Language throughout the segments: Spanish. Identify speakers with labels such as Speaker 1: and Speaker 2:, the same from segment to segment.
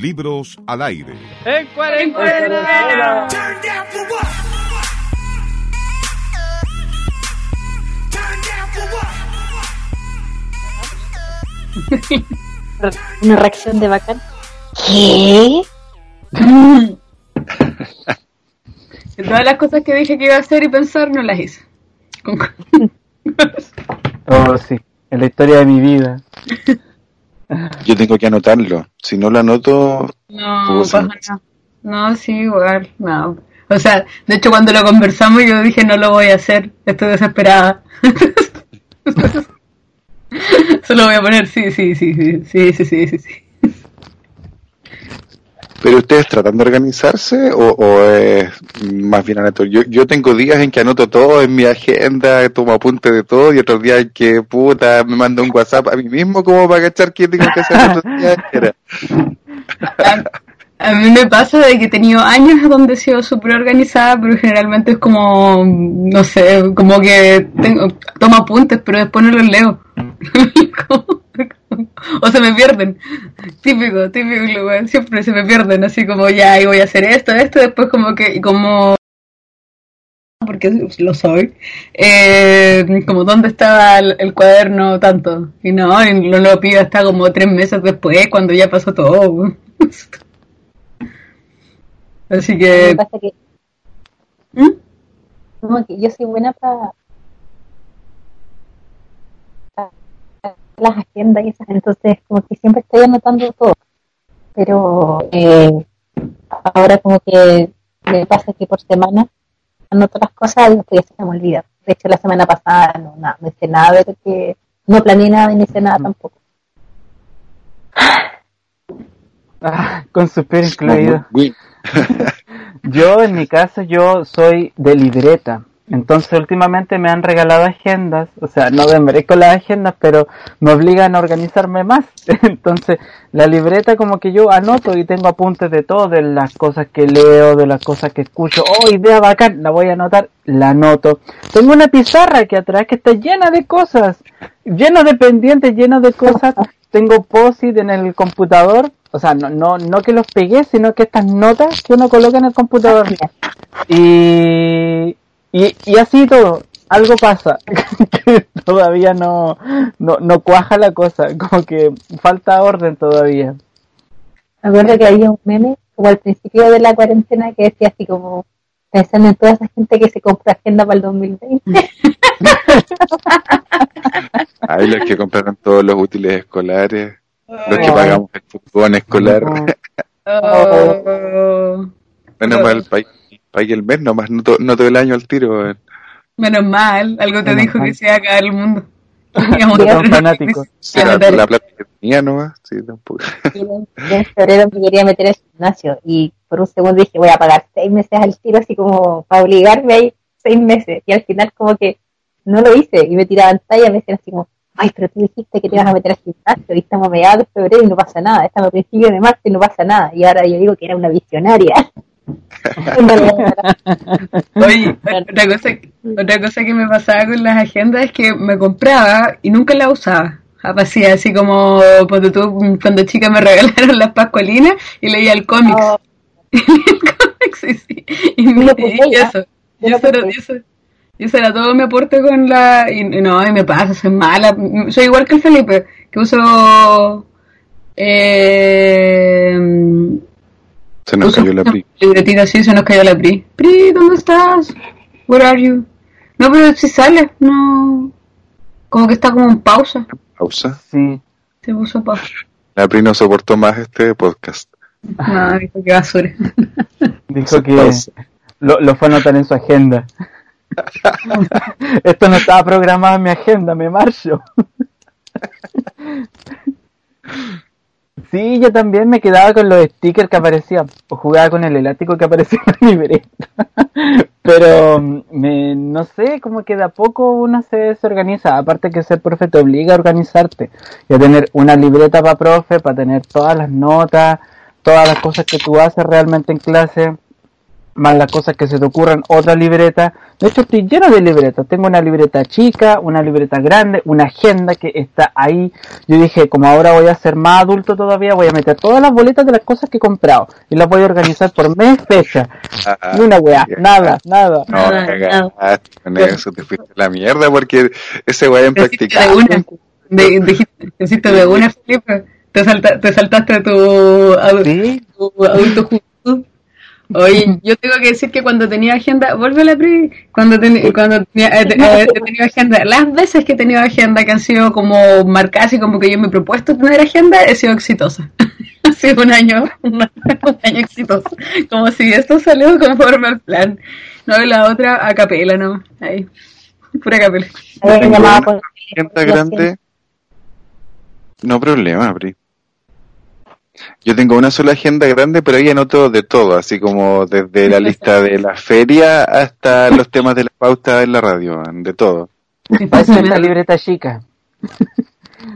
Speaker 1: Libros al aire.
Speaker 2: ¡En cuarentena!
Speaker 3: Una reacción de bacán. ¿Qué?
Speaker 4: Todas las cosas que dije que iba a hacer y pensar no las hice.
Speaker 2: Oh, sí. Es la historia de mi vida.
Speaker 5: Yo tengo que anotarlo. Si no lo anoto.
Speaker 4: No. No, sí, igual, no. O sea, de hecho, cuando lo conversamos, yo dije, no lo voy a hacer. Estoy desesperada. Solo voy a poner, sí, sí, sí, sí, sí, sí, sí. sí
Speaker 5: pero ustedes tratan de organizarse o, o es más bien aleatorio. Yo, yo tengo días en que anoto todo en mi agenda, tomo apunte de todo y otros días en que puta me mando un WhatsApp a mí mismo como para cachar qué tengo que hacer
Speaker 4: a mí me pasa de que he tenido años donde he sido súper organizada, pero generalmente es como, no sé, como que tengo, tomo apuntes, pero después no los leo. o se me pierden. Típico, típico, weón, siempre se me pierden, así como ya, y voy a hacer esto, esto, después como que, y como porque lo soy, eh, como dónde estaba el, el cuaderno tanto, y no, y no lo pido hasta como tres meses después, cuando ya pasó todo. Así
Speaker 3: Me
Speaker 4: que,
Speaker 3: pasa que,
Speaker 4: ¿Mm?
Speaker 3: como que yo soy buena para las agendas y esas, entonces como que siempre estoy anotando todo. Pero eh, ahora como que me pasa que por semana anoto las cosas y después ya se me olvida. De hecho la semana pasada no, nada, no hice nada de lo que no planeé nada no hice nada tampoco.
Speaker 2: Ah, con suspiro incluido. Yo, en mi caso, yo soy de libreta. Entonces, últimamente me han regalado agendas. O sea, no desmerezco las agendas, pero me obligan a organizarme más. Entonces, la libreta como que yo anoto y tengo apuntes de todo, de las cosas que leo, de las cosas que escucho. Oh, idea bacán, la voy a anotar, la anoto. Tengo una pizarra que atrás que está llena de cosas, llena de pendientes, llena de cosas. Tengo post-it en el computador. O sea, no, no, no que los pegué, sino que estas notas que uno coloca en el computador. Y, y, y así todo, algo pasa, que todavía no, no, no cuaja la cosa, como que falta orden todavía.
Speaker 3: Me acuerdo que había un meme como al principio de la cuarentena que decía así como pensando en toda esa gente que se compra agenda para el 2020.
Speaker 5: Hay los que compraron todos los útiles escolares, los que pagamos el fútbol escolar.
Speaker 4: oh,
Speaker 5: Menos mal, pague pague el mes nomás, no, to- no todo el año al tiro. weón.
Speaker 4: menos mal, algo te
Speaker 2: Menos
Speaker 4: dijo
Speaker 2: mal.
Speaker 4: que se iba a acabar el mundo. Crisis
Speaker 5: Era
Speaker 4: sanitaria.
Speaker 5: la plata que tenía nomás, sí, tampoco.
Speaker 3: Y en, febrero me quería meter al gimnasio y por un segundo dije voy a pagar seis meses al tiro así como para obligarme a ir seis meses y al final como que no lo hice y me tiraban talla y me decían así como ay pero tú dijiste que te ibas a meter al gimnasio y estamos a mediados de febrero y no pasa nada estamos a principios de marzo y no pasa nada y ahora yo digo que era una visionaria
Speaker 4: Oye, otra cosa, otra cosa que me pasaba con las agendas es que me compraba y nunca la usaba. Así, así como ponte tú, cuando chica me regalaron las pascualinas y leía el cómics.
Speaker 3: Oh.
Speaker 4: el cómics, sí, sí. Y,
Speaker 3: Yo
Speaker 4: y
Speaker 3: ya.
Speaker 4: eso.
Speaker 3: Yo
Speaker 4: Y
Speaker 3: lo
Speaker 4: eso, era,
Speaker 3: puse.
Speaker 4: y eso- y eso era todo mi aporte con la... Y, y no, y me pasa, soy mala. Soy igual que el Felipe, que uso... Eh,
Speaker 5: Se nos cayó la pri.
Speaker 4: libretita así, se nos cayó la Pri. Pri, ¿dónde estás? Where are you? No, pero si sale, no. Como que está como en pausa.
Speaker 5: Pausa.
Speaker 2: Sí.
Speaker 4: Se puso pausa.
Speaker 5: La pri no soportó más este podcast.
Speaker 4: No, dijo que basura.
Speaker 2: Dijo que lo, lo fue a anotar en su agenda. Esto no estaba programado en mi agenda, me marcho. Sí, yo también me quedaba con los stickers que aparecían, o jugaba con el elástico que aparecía en la libreta. Pero mm, me, no sé, como que de a poco uno se, se organiza. Aparte que ser profe te obliga a organizarte y a tener una libreta para profe, para tener todas las notas, todas las cosas que tú haces realmente en clase. Más las cosas que se te ocurran, otra libreta. De hecho, estoy lleno de libretas. Tengo una libreta chica, una libreta grande, una agenda que está ahí. Yo dije, como ahora voy a ser más adulto todavía, voy a meter todas las boletas de las cosas que he comprado y las voy a organizar por mes, fecha.
Speaker 5: Ah,
Speaker 2: Ni una weá, nada, nada.
Speaker 5: No,
Speaker 4: Nada,
Speaker 5: con eso, te fuiste la mierda porque ese weá en
Speaker 4: de. De, dijiste- te hiciste de una, Felipe. Te, salta, te saltaste tu, tu adulto juventud. Oye, yo tengo que decir que cuando tenía agenda, vuelve la pri, cuando, ten- cuando tenía, eh, eh, he tenido agenda, las veces que he tenido agenda que han sido como marcadas y como que yo me he propuesto tener agenda, he sido exitosa. ha sido un año, un año exitoso. Como si esto salió conforme al plan. No, y la otra a capela nomás, ahí. Pura capela.
Speaker 5: Agenda grande. No problema, Pri. Yo tengo una sola agenda grande, pero ahí anoto de todo, así como desde la lista de la feria hasta los temas de la pauta en la radio, de todo.
Speaker 2: es la libreta chica.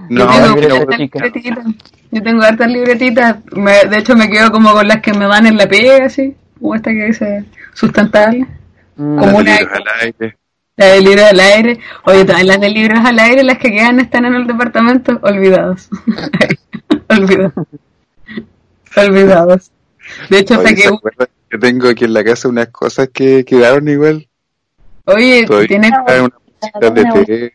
Speaker 5: No,
Speaker 4: yo, tengo hartas libretitas. Yo tengo hartas libretitas. Me- de hecho, me quedo como con las que me dan en la pega, así. Como esta que dice sustentable.
Speaker 2: Mm,
Speaker 4: Como una-
Speaker 5: libros al aire.
Speaker 4: La de libros al aire. Oye, todas las de libros al aire, las que quedan están en el departamento, olvidados. olvidados. olvidados. De hecho,
Speaker 5: Oye,
Speaker 4: saqué
Speaker 5: ¿se
Speaker 4: un-
Speaker 5: acuerdan que tengo aquí en la casa unas cosas que quedaron igual?
Speaker 4: Oye,
Speaker 5: Todavía
Speaker 4: tienes,
Speaker 5: cositas de té.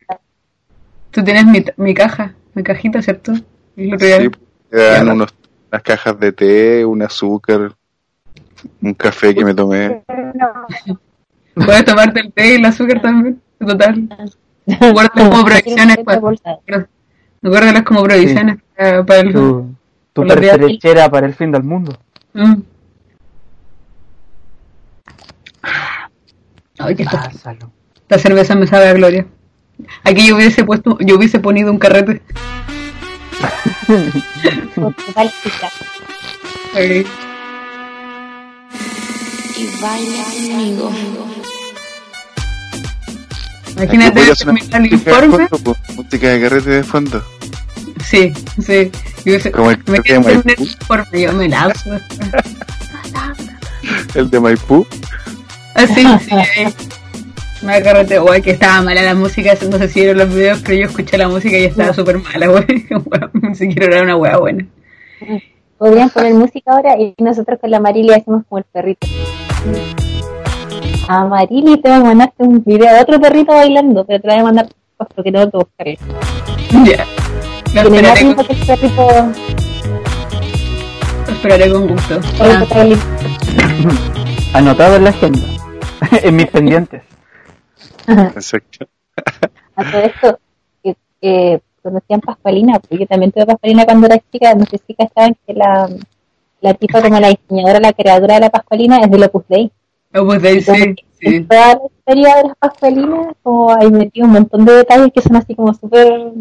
Speaker 4: tú tienes mi, mi caja, mi cajita, ¿cierto? El otro día-
Speaker 5: Sí, quedan unos, unas cajas de té, un azúcar, un café que me tomé.
Speaker 4: Puedes tomarte el té y el azúcar también. Total. Guárdalas como provisiones. Para, guárdalas como provisiones para, para el. Días-
Speaker 2: pertrechera para el fin del mundo.
Speaker 4: Mm. Ay, que esta,
Speaker 2: Pásalo.
Speaker 4: esta cerveza me sabe a gloria. Aquí yo hubiese puesto, yo hubiese ponido un carrete. Ay,
Speaker 1: y baila conmigo.
Speaker 4: Imagínate terminar el
Speaker 5: música de
Speaker 4: informe.
Speaker 5: música de carrete de fondo.
Speaker 4: Sí, sí. Y hubiese,
Speaker 5: Como el
Speaker 4: me
Speaker 5: de
Speaker 4: quedé en el
Speaker 5: Maipú.
Speaker 4: informe, yo me lanzo.
Speaker 5: El de Maipú.
Speaker 4: Así, sí. ahí. Me agarrate, guay, que estaba mala la música, no sé si vieron los videos, pero yo escuché la música y estaba súper mala, güey. Ni siquiera era una wea buena.
Speaker 3: Podrían poner música ahora y nosotros con la Marili hacemos como el perrito. A Marili te voy a mandarte un video de otro perrito bailando, pero te voy a mandar porque tengo que buscarlo.
Speaker 4: Ya. Lo esperaré, con,
Speaker 3: perrito,
Speaker 4: lo esperaré con gusto. Ah.
Speaker 2: Anotado en la agenda. en mis pendientes.
Speaker 5: Exacto.
Speaker 3: A todo esto, que, que conocían Pascualina, porque yo también tuve Pascualina cuando era chica, no sé si cachaban que la, la tipa como la diseñadora, la creadora de la Pascualina es del Opus Dei.
Speaker 4: ahí
Speaker 3: Y como
Speaker 4: sí, sí.
Speaker 3: En toda la historia de las Pascualinas, como hay metido un montón de detalles que son así como súper...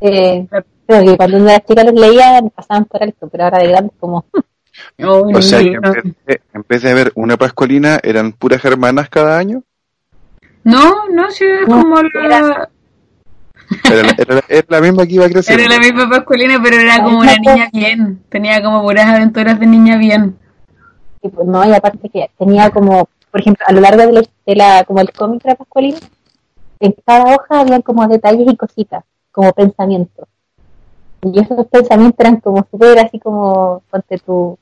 Speaker 3: Eh, creo que cuando uno era chica los leía, pasaban por alto, pero ahora de grande como...
Speaker 4: Oh,
Speaker 5: O sea, que en vez, de, en vez de haber una pascualina, eran puras hermanas cada año.
Speaker 4: no, no, sí, es
Speaker 3: No,
Speaker 4: como la...
Speaker 5: Era, la- era la- era la misma que iba creciendo.
Speaker 4: Era la misma Pascualina, pero era como una niña bien. Tenía como puras aventuras de niña bien.
Speaker 3: Y pues no, y aparte que tenía como, por ejemplo, a lo largo de la, de la como el cómic de la Pascualina, en cada hoja había como detalles y cositas, como pensamientos. Y esos pensamientos eran como súper así como, ponte tú,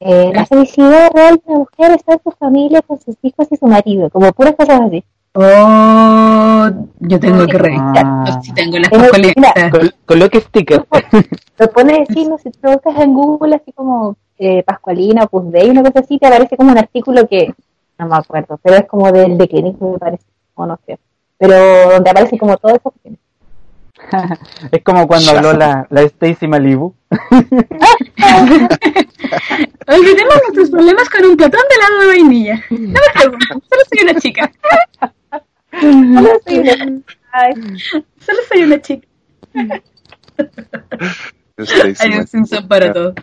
Speaker 3: eh, la felicidad real de una mujer está en su familia, con sus hijos y su marido, como puras cosas así.
Speaker 4: Oh, yo tengo que revisar.
Speaker 2: Ah.
Speaker 4: Si tengo las
Speaker 3: Pero,
Speaker 4: Pascualinas.
Speaker 3: mira,
Speaker 2: Col- coloque sticker.
Speaker 3: Lo pones así, no sé, si tú buscas en Google así como eh, Pascualina, Opus Dei, una cosa así, te aparece como un artículo que, no me acuerdo, pero es como del de Clínico, me parece, o no sé. Pero donde aparece como todo eso.
Speaker 2: es como cuando habló la, la Stacy Malibu.
Speaker 4: Olvidemos nuestros problemas con un platón de helado de vainilla. No me pregunto, solo soy una chica.
Speaker 3: Solo soy una- Ay,
Speaker 4: Solo soy una chica. Hay un. Simpson para todo.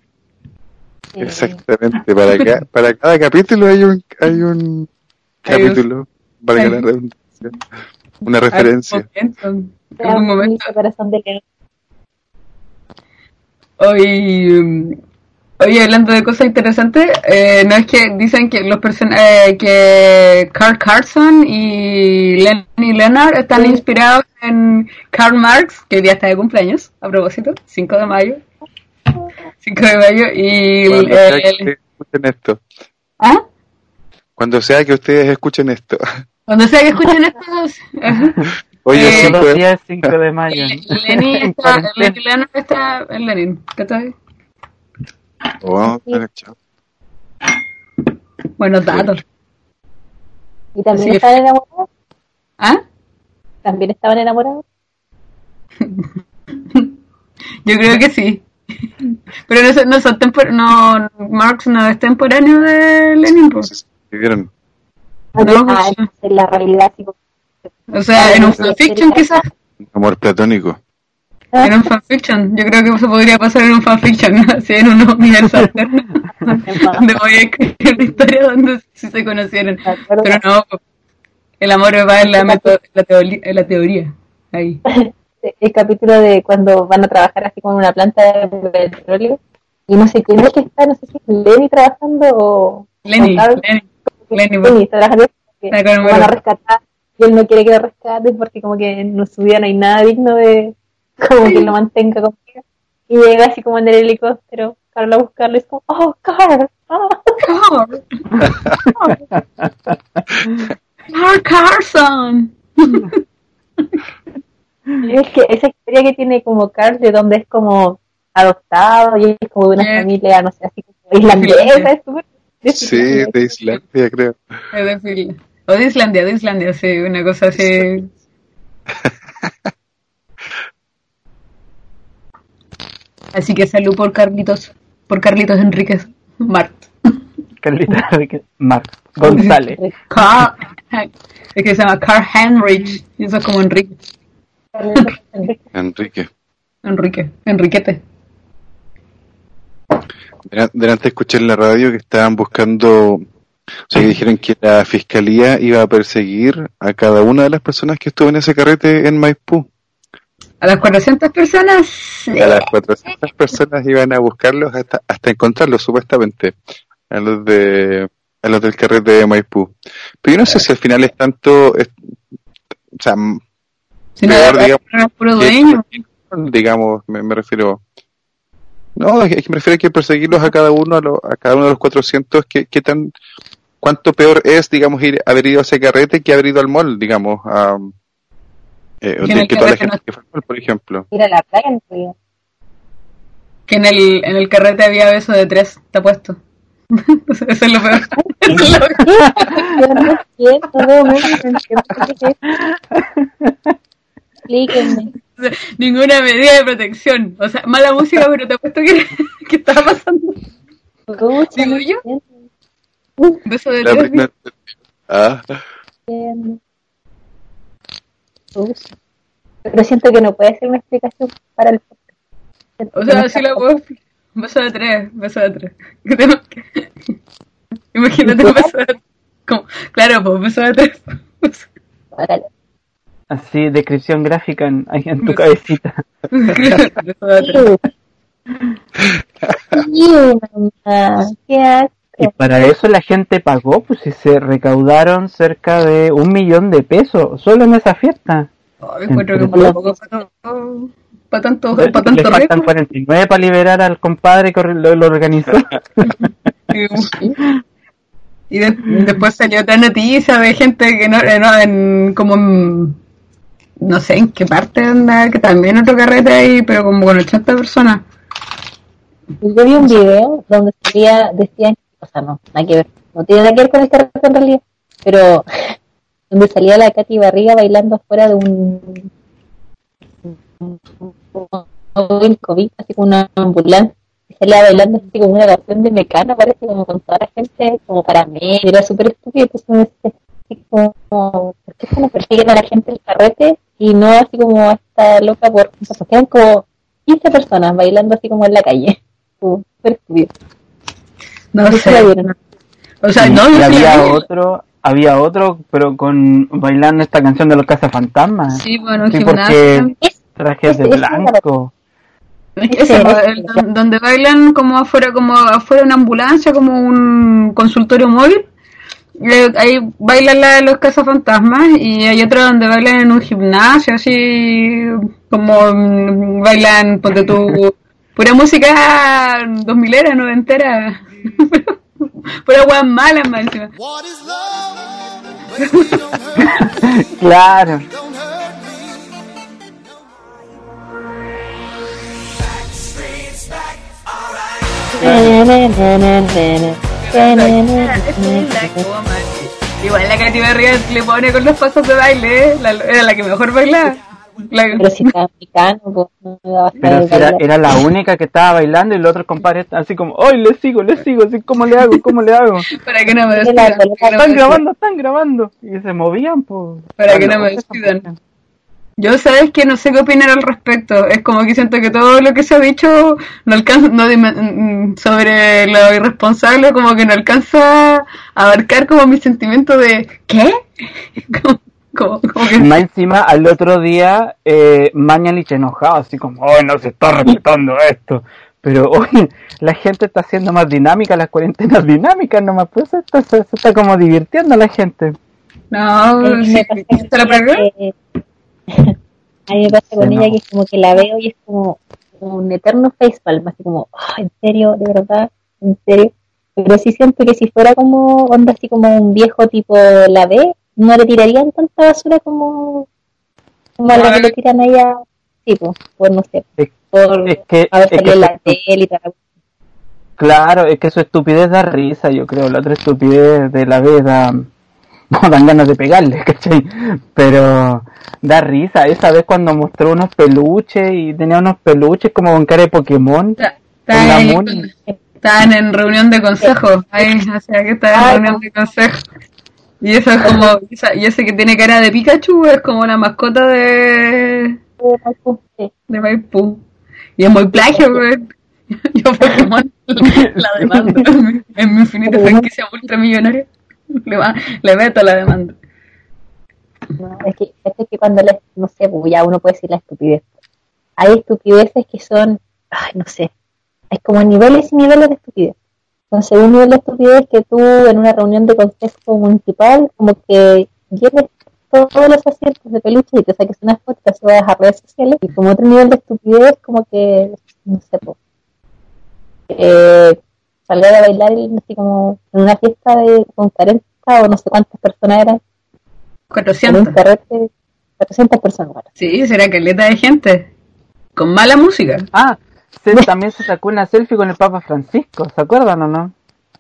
Speaker 5: Exactamente. Para, ca- para cada capítulo hay un, hay un capítulo. Valga
Speaker 4: hay-
Speaker 5: la redundancia. Una referencia.
Speaker 4: Algún
Speaker 3: un
Speaker 4: momento.
Speaker 3: corazón de león.
Speaker 4: Hoy, mm, Oye, hablando de cosas interesantes, eh, no es que dicen que los person eh, que Carl Carson y Lenny Leonard están inspirados en Karl Marx, que hoy día está de cumpleaños, a propósito, 5 de mayo. 5 de mayo y
Speaker 5: Cuando sea
Speaker 4: el-
Speaker 5: que ustedes escuchen esto.
Speaker 4: ¿Ah?
Speaker 5: Cuando sea que ustedes escuchen esto.
Speaker 4: Cuando sea que escuchen esto,
Speaker 5: Oye, cinco
Speaker 2: Todos los
Speaker 5: de-
Speaker 2: días es 5 de mayo.
Speaker 4: Lenny
Speaker 2: En
Speaker 4: está. Lenny Leonard está en Lenin, ¿qué tal?
Speaker 5: Oh, chao.
Speaker 4: Buenos datos.
Speaker 3: ¿Y también
Speaker 4: Sí.
Speaker 3: estaban enamorados?
Speaker 4: ¿Ah?
Speaker 3: ¿También estaban enamorados?
Speaker 4: Yo creo que sí. Pero no, son- no son tempor no, Marx no es temporáneo de Lenin, pues.
Speaker 5: ¿Vieron?
Speaker 4: No,
Speaker 3: ah,
Speaker 4: pues,
Speaker 3: entonces la realidad.
Speaker 4: O sea, en un fanfiction quizás.
Speaker 5: Amor platónico.
Speaker 4: En un fanfiction. Yo creo que eso podría pasar en un fanfiction, así en un universo alterno. donde voy a escribir una historia donde sí se conocieron. Pero no, el amor va en la, meto- la, teoría, en la teoría. Ahí.
Speaker 3: el capítulo de cuando van a trabajar así como en una planta de petróleo y no sé quién es que está, no sé si es Lenny trabajando o
Speaker 4: Lenny,
Speaker 3: o Carl,
Speaker 4: Lenny.
Speaker 3: porque
Speaker 4: Lenny,
Speaker 3: Lenny está trabajando porque
Speaker 4: Está con
Speaker 3: y él no quiere que lo rescaten porque como que en su vida no hay nada digno de como que lo mantenga conmigo y llega así como en el helicóptero Carl a buscarlo y es como oh Carl oh.
Speaker 4: Carl. Carl Carson.
Speaker 3: Y es que esa historia que tiene como Carl de donde es como adoptado y es como de una familia no sé así como islandesa es súper
Speaker 5: Sí, de Islandia, creo.
Speaker 4: Es de Finlandia. O de Islandia, de Islandia, sí, una cosa así. Así que salud por Carlitos, por Carlitos Enríquez Mart.
Speaker 2: Carlita Enrique- Marx González.
Speaker 4: Carl, es que se llama Carl Heinrich, y eso es como Enrique,
Speaker 5: Enrique.
Speaker 4: Enrique, Enriquete.
Speaker 5: Dela- Delante escuché en la radio que estaban buscando, o sea, que dijeron que la fiscalía iba a perseguir a cada una de las personas que estuvo en ese carrete en Maipú.
Speaker 4: A las 400 personas,
Speaker 5: A las 400 personas iban a buscarlos hasta, hasta encontrarlos, supuestamente, a los de a los del carrete de Maipú. Pero yo no sé si al final es tanto, es- o sea,
Speaker 4: si no,
Speaker 5: peor, digamos,
Speaker 4: era puro dueño.
Speaker 5: digamos, me, me refiero. No, es que me refiero a que perseguirlos a cada uno, a, lo- a cada uno de los 400, ¿qué, qué tan, cuánto peor es, digamos, ir, haber ido a ese carrete que haber ido al mall, digamos, a, eh,
Speaker 4: Que
Speaker 5: de- toda la gente
Speaker 4: no-
Speaker 5: que fue al mall, por ejemplo.
Speaker 3: ir a la playa en realidad.
Speaker 4: Que en el, en el carrete había beso de tres, te apuesto. Eso es lo peor.
Speaker 3: Explíquenme.
Speaker 4: Ninguna medida de protección. O sea, mala música, pero te apuesto que, que estaba pasando. ¿Digo yo?
Speaker 3: Entiendo,
Speaker 4: Beso de
Speaker 5: La ah.
Speaker 3: Pucha. Pero siento que no puede ser una explicación para el podcast.
Speaker 4: O sea, sí la puedo. Beso de tres, beso de tres. ¿Qué te- Imagínate un beso de tres. Como, claro, pues beso de tres.
Speaker 2: Así, descripción gráfica en, ahí en tu cabecita.
Speaker 4: beso de tres.
Speaker 3: Sí, mamá, qué.
Speaker 2: Y para eso la gente pagó, pues si se recaudaron cerca de un millón de pesos solo en esa fiesta.
Speaker 4: Ay, encuentro que poco para tanto, para tanto, para
Speaker 2: Le
Speaker 4: tanto
Speaker 2: faltan
Speaker 4: riesgo.
Speaker 2: 49 para liberar al compadre que lo, lo organizó.
Speaker 4: Y de- después salió otra noticia de gente que no, eh, no en, como en- no sé en qué parte anda, que también otro carrete ahí, pero como con 80 personas.
Speaker 3: Y Yo vi un video donde salía, decían, o sea, no, nada que ver, no tiene nada que ver con el carrete en realidad, pero donde salía la Katy Barriga bailando afuera de un, COVID, así como una ambulancia, y salía bailando así como una canción de Mecano, parece como con toda la gente, como para mí, era súper estúpido, entonces así como, ¿por qué no persiguen a la gente el carrete y no así como a esta loca por, porque eran como 15 personas bailando así como en la calle, súper estúpido.
Speaker 4: No
Speaker 3: No sé.
Speaker 4: O sea,
Speaker 2: Y-
Speaker 4: no,
Speaker 2: y había otro, había otro, pero con bailando esta canción de los cazafantasmas.
Speaker 4: Sí, bueno,
Speaker 2: Sí, porque trajes de blanco.
Speaker 4: Ese, el don- donde bailan como afuera, como afuera una ambulancia, como un consultorio móvil. Eh, ahí bailan la, los cazafantasmas y hay otro donde bailan en un gimnasio, así como mm, bailan, ponte tu pura música dos milera, noventera. Pura weas malas más encima.
Speaker 2: Claro.
Speaker 4: Igual la Katy Barriga le pone con los pasos de baile, ¿eh? La- era la que mejor bailaba.
Speaker 3: Pero si está americano, pues no me daba
Speaker 2: Pero si era, la única que estaba bailando y los otros compadres así como, ¡ay, le sigo, le sigo! Así, ¿Cómo le hago? ¿Cómo le hago?
Speaker 4: para que no me despidan.
Speaker 2: Están
Speaker 4: despidan.
Speaker 2: grabando, están grabando. Y se movían, pues.
Speaker 4: Para que no me despidan. Yo sabes que no sé qué opinar al respecto. Es como que siento que todo lo que se ha dicho no alcanza, no mm, sobre lo irresponsable, como que no alcanza a abarcar como mi sentimiento de ¿qué? como, como, como que
Speaker 2: Más encima, al otro día, eh, Mañalich enojado, así como, ¡ay, no se está respetando esto! Pero hoy la gente está haciendo más dinámica, las cuarentenas dinámicas nomás, pues se está, se, se está como divirtiendo la gente.
Speaker 4: no,
Speaker 3: Eh,
Speaker 4: sí,
Speaker 3: me pasa con
Speaker 4: ¿te la
Speaker 3: ella
Speaker 4: pegué?
Speaker 3: que- a mí me pasa con
Speaker 2: Sí,
Speaker 3: ella
Speaker 2: no.
Speaker 3: que es como que la veo y es como un eterno facepalm, así como, "Ah, en serio, de verdad, en serio. Pero sí siento que si fuera como onda así como un viejo tipo la B, no le tirarían tanta basura como, como a la que le tiran a ella, tipo, por no sé,
Speaker 2: Es,
Speaker 3: por
Speaker 2: es que,
Speaker 3: haber
Speaker 2: es que
Speaker 3: en la tele y tal.
Speaker 2: claro, es que su estupidez da risa, yo creo. La otra estupidez de la vez da, no dan ganas de pegarle, ¿cachai? Pero da risa. Esa vez cuando mostró unos peluches y tenía unos peluches como con cara de Pokémon.
Speaker 4: Ahí Estaban en reunión de consejo. Ahí, o sea, que estaban en
Speaker 3: Ay,
Speaker 4: reunión de consejo. Y eso es como, y ese que tiene cara de Pikachu es como la mascota de, de Maipú. Y es muy plagio, güey. Yo Pokémon la demando. En mi infinita franquicia ultramillonaria. Le, va- le meto la demanda.
Speaker 3: No, es que, es que cuando, le, no sé, pues ya uno puede decir la estupidez. Hay estupideces que son, ay, no sé, hay como niveles y niveles de estupidez. Entonces, un nivel de estupidez que tú en una reunión de consejo municipal, como que lleves todos los asientos de peluche y te saques unas fotos y te subas a redes sociales. Y como otro nivel de estupidez, como que, no sé, pues, eh, salgar a bailar y así como en una fiesta de, con 40 o no sé cuántas personas eran, en un
Speaker 4: 400.
Speaker 3: carrete, 400 personas. bueno.
Speaker 4: Sí, será caleta de gente. Con mala música.
Speaker 2: Ah, se, también se sacó una selfie con el Papa Francisco, ¿se acuerdan o no?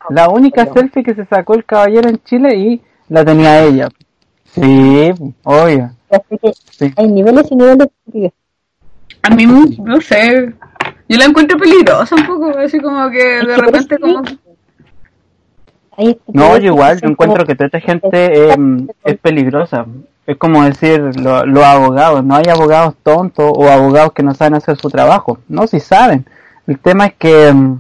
Speaker 2: La única selfie que se sacó el caballero en Chile y la tenía ella. Sí, obvio.
Speaker 3: Así que
Speaker 2: Sí.
Speaker 3: hay niveles y niveles de.
Speaker 4: A mí, no sé. Yo la encuentro peligrosa un poco, así como que de repente como...
Speaker 2: No, yo igual, yo encuentro que toda esta gente eh, es peligrosa. Es como decir lo- los abogados, no hay abogados tontos o abogados que no saben hacer su trabajo. No, si saben. El tema es que mm,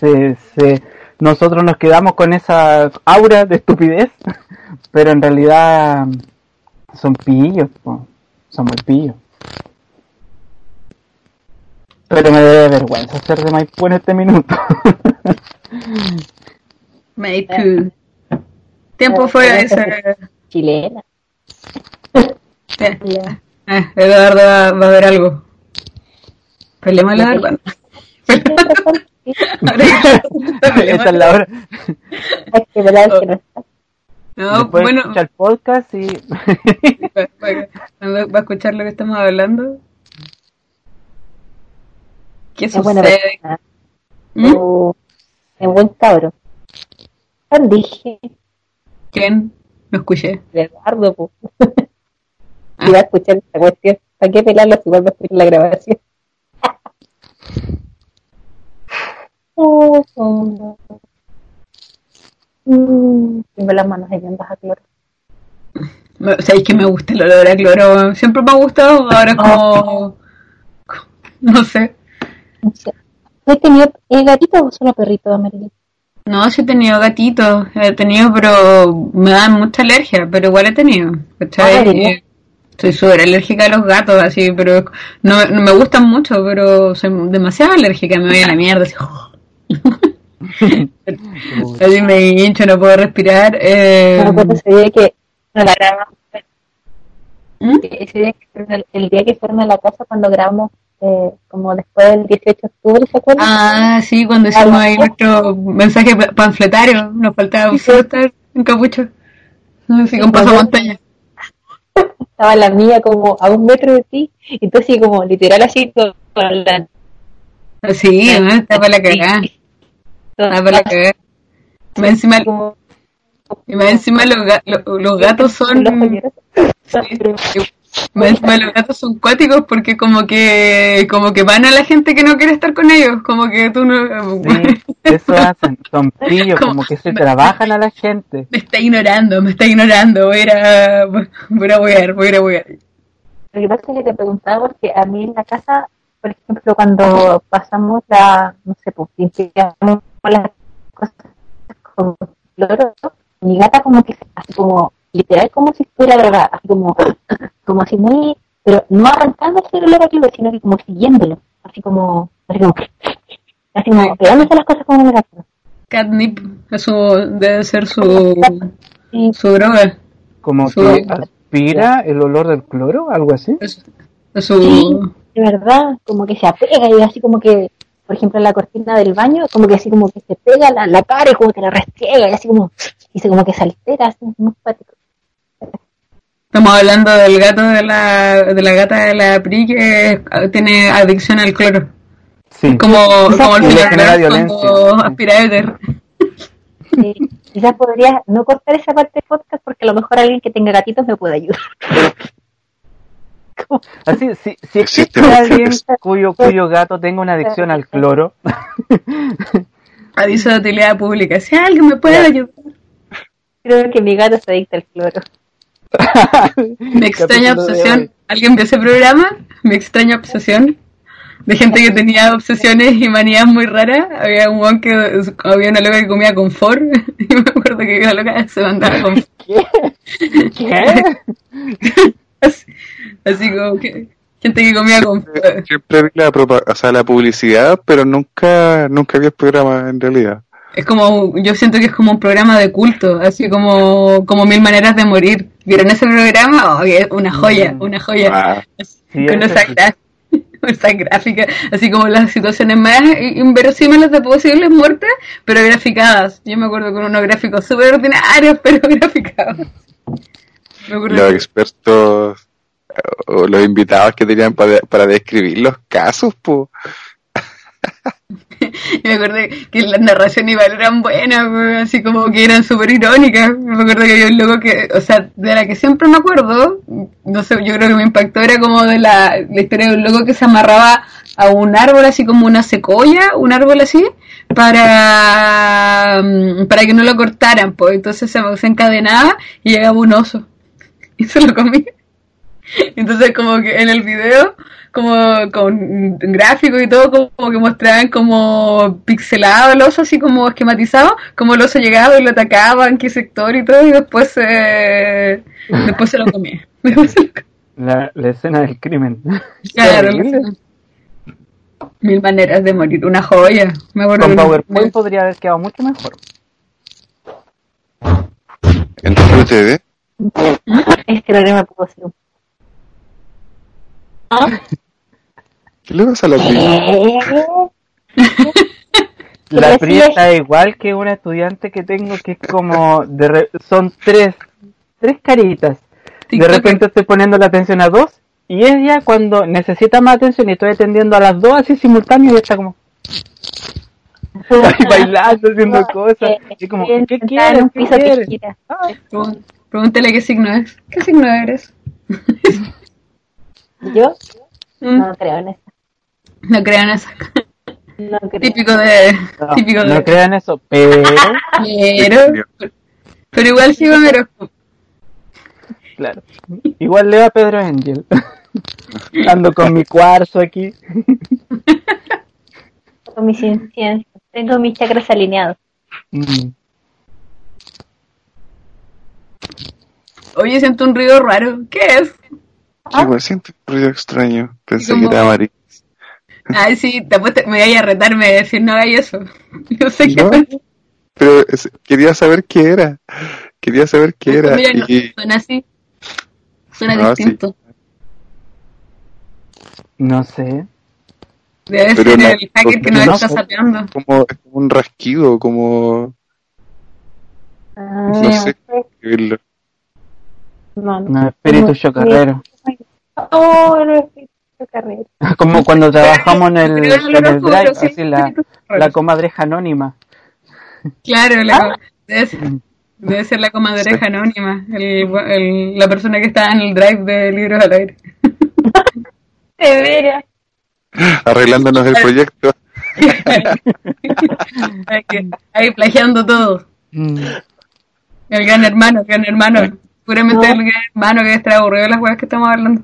Speaker 2: se, se, nosotros nos quedamos con esa aura de estupidez, pero en realidad mm, son pillos, po. son muy pillos. Pero me debe vergüenza ser de Maipú en este minuto.
Speaker 4: Maipú. Tiempo fuera ese...
Speaker 3: chilena.
Speaker 4: Eh,
Speaker 3: Ya.
Speaker 4: eh, Eduardo va, va a ver algo. Peleemos la verdad.
Speaker 3: Sí,
Speaker 2: Esta es la hora.
Speaker 3: hay que velar que no está.
Speaker 4: No,
Speaker 2: Después
Speaker 4: bueno,
Speaker 2: escucha el podcast y
Speaker 4: va, va- va a escuchar lo que estamos hablando. ¿Qué
Speaker 3: Es buena
Speaker 4: sucede?
Speaker 3: persona.
Speaker 4: ¿Mm?
Speaker 3: Es buen cabro. Juan dije,
Speaker 4: ¿Quién? No escuché.
Speaker 3: Eduardo, po. Y va a escuchar esta cuestión. ¿Para qué pelarlo si igual va a escuchar la grabación? Oh, oh. Mm, Tengo las manos hediondas a cloro.
Speaker 4: ¿Sabéis que me gusta el olor a cloro? Siempre me ha gustado, ahora es como... No sé.
Speaker 3: No sé. ¿Has tenido eh, gatitos o solo perritos, Amarili?
Speaker 4: No, sí he tenido gatitos, he tenido, pero me dan mucha alergia, pero igual he tenido, ¿cachai?
Speaker 3: Ah.
Speaker 4: Eh, Soy súper alérgica a los gatos, así, pero no, no me gustan mucho, pero soy demasiado alérgica, me voy a la mierda, así. así me hincho, no puedo respirar. Eh,
Speaker 3: No recuerdo ese día que no la grabamos.
Speaker 4: ¿Mm?
Speaker 3: Ese día que fueron al- el día que fueron a la casa cuando grabamos, eh, como después del 18 de octubre, ¿se acuerdan?
Speaker 4: Ah, sí, cuando hicimos ahí nuestro mensaje pa- panfletario, nos faltaba solo estar en capucho. Así con pasamontaña.
Speaker 3: Estaba la mía como a un metro de ti, y tú así como literal así con la...
Speaker 4: Sí, ¿no? está para la cagada. Está para la cagada. Más encima, y más encima los, ga- los gatos son...
Speaker 3: los
Speaker 4: gatos son cuáticos porque como que como que van a la gente que no quiere estar con ellos, como que tú no...
Speaker 2: Sí, eso hacen, son pillos,
Speaker 4: Como-
Speaker 2: como que se trabajan a la gente.
Speaker 4: Me está ignorando, me está ignorando, voy a ir a, voy a ir a voy a ir a huear.
Speaker 3: Lo que pasa es que te preguntaba porque a mí en la casa, por ejemplo, cuando pasamos la, no sé, pues limpiamos las cosas con cloro, mi gata como que, así como, literal como si estuviera drogada, así como, como así muy, pero no arrancándose el olor a cloro, sino que como siguiéndolo, así como, así como, así como, pegándose las cosas como un gato.
Speaker 4: Catnip, eso debe ser su,
Speaker 3: Sí,
Speaker 4: su droga.
Speaker 2: Como
Speaker 4: Su-
Speaker 2: que aspira el olor del cloro, algo así.
Speaker 4: Es, es su,
Speaker 3: de verdad, como que se apega y así como que, por ejemplo, en la cortina del baño, como que así como que se pega la, la cara y como que la restriega y así como, y se como que se altera, así muy pático.
Speaker 4: Estamos hablando del gato de la, de la gata de la PRI que eh, tiene adicción al cloro.
Speaker 2: Sí.
Speaker 4: Como, como el
Speaker 2: violencia.
Speaker 4: cuando
Speaker 2: Sí.
Speaker 3: quizás podría no cortar esa parte de podcast porque a lo mejor alguien que tenga gatitos me puede ayudar.
Speaker 2: Así, si, si
Speaker 5: Existe
Speaker 2: alguien cuyo, cuyo gato tenga una adicción al cloro,
Speaker 4: Aviso de utilidad pública. Si alguien me puede ayudar.
Speaker 3: Creo que mi gato se adicta al cloro.
Speaker 4: Mi extraña obsesión. ¿Alguien vio ese programa? Mi extraña obsesión. De gente que tenía obsesiones y manías muy raras. Había un guan que había una loca que comía confort. Y me acuerdo que la loca se mandaba con
Speaker 2: ¿qué?
Speaker 4: así, así como que gente que comía confort.
Speaker 5: Siempre vi la, propa- o sea, la publicidad, pero nunca, nunca vi el programa en realidad.
Speaker 4: Es como, yo siento que es como un programa de culto, así como, como mil maneras de morir. ¿Vieron ese programa? Oh, una joya, una joya.
Speaker 5: Ah,
Speaker 2: Sí,
Speaker 4: con esa, esa gráfica, así como las situaciones más inverosímiles de posibles muertes, pero graficadas. Yo me acuerdo con unos gráficos súper ordinarios, pero graficados.
Speaker 5: Los expertos o los invitados que tenían para, para describir los casos, pues.
Speaker 4: me acuerdo que las narraciones igual eran buenas, así como que eran súper irónicas. Me acuerdo que había un loco que, o sea, de la que siempre me acuerdo, no sé, yo creo que me impactó, era como de la, la historia de un loco que se amarraba a un árbol, así como una secoya, un árbol así, para, mm, para que no lo cortaran, pues entonces se, se encadenaba y llegaba un oso y se lo comía. Entonces como que en el video, como con gráficos y todo, como, que mostraban como pixelado el oso, así como esquematizado, como el oso llegaba y lo atacaba, en qué sector y todo, y después se, después se lo comía.
Speaker 2: La, la escena del crimen.
Speaker 4: Claro. Mil maneras de morir, una joya. Me acuerdo
Speaker 2: Con PowerPoint podría haber quedado mucho mejor.
Speaker 5: ¿En TV?
Speaker 3: Este programa pudo ser un...
Speaker 5: ¿Qué le pasa a la?
Speaker 2: La PRI
Speaker 3: es-
Speaker 2: está igual que una estudiante que tengo que es como de re- son tres tres caritas. De repente estoy poniendo la atención a dos y ella cuando necesita más atención y estoy atendiendo a las dos así simultáneo y está como bailando, haciendo cosas. Y como,
Speaker 3: Bien,
Speaker 2: ¿qué quieres? ¿Qué quieres?
Speaker 4: Pregun- Pregúntale qué signo es. ¿Qué signo eres?
Speaker 3: Yo
Speaker 4: Mm,
Speaker 3: no creo en eso.
Speaker 4: No crean eso.
Speaker 3: No creo.
Speaker 4: Típico de...
Speaker 2: No,
Speaker 4: típico
Speaker 2: no
Speaker 4: de...
Speaker 2: crean eso, pero
Speaker 4: Pero, pero igual sigo en horóscopo.
Speaker 2: claro, igual leo a Pedro Angel. Ando con mi cuarzo aquí.
Speaker 3: Con mis inciensos. Tengo mis chakras alineados.
Speaker 2: Mm.
Speaker 4: Oye, siento un ruido raro. ¿Qué es?
Speaker 5: Que igual siento un ruido extraño. Pensé
Speaker 4: como-
Speaker 5: que era Mari.
Speaker 4: Ay, sí, te apuesto- me voy a retarme a decir no hagáis eso. No sé qué
Speaker 5: No, Pero es- quería saber qué era. Quería saber qué era.
Speaker 4: Mira, no,
Speaker 5: Y
Speaker 4: suena así. Suena
Speaker 5: No, sí.
Speaker 4: distinto.
Speaker 2: No sé.
Speaker 4: Debe
Speaker 5: Pero
Speaker 4: ser
Speaker 5: no,
Speaker 4: el hacker que nos
Speaker 2: no,
Speaker 4: está sapeando.
Speaker 5: como, es como un rasquido, como.
Speaker 3: Ah,
Speaker 5: No sé escribirlo.
Speaker 3: no, no.
Speaker 2: No, espíritu
Speaker 3: No,
Speaker 2: chocarrero.
Speaker 3: Oh, no es carrera.
Speaker 2: Como cuando trabajamos en el, en el drive,
Speaker 4: sí,
Speaker 2: así la, la comadreja anónima.
Speaker 4: Claro, la, debe, ser, debe ser la comadreja anónima, el, el- la persona que está en el drive de libros al aire.
Speaker 3: De veras.
Speaker 5: Arreglándonos el proyecto.
Speaker 4: Ahí plagiando todo.
Speaker 2: Mm.
Speaker 4: El gran hermano, el gran hermano. Seguramente el gran hermano que está aburrido de las weas que estamos hablando.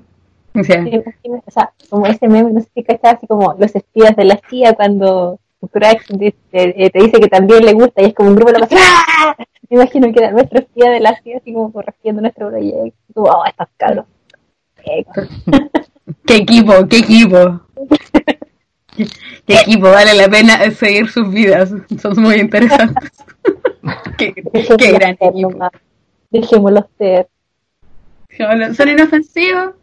Speaker 3: Imagino, o sea, como ese meme, no sé si cachas, así como los espías de la CIA cuando Craig te, te- te dice que también le gusta y es como un grupo de la pasión. ¡Ah! Me imagino que era nuestro espía de la CIA, así como corrigiendo nuestro proyecto. Como, oh, estos cabros. Eh,
Speaker 4: qué equipo, qué equipo. Qué, qué equipo, vale la pena seguir sus vidas. Son muy interesantes. qué, gran
Speaker 3: ser
Speaker 4: equipo.
Speaker 3: nomás. Dejémoslos ser.
Speaker 4: Son inofensivos.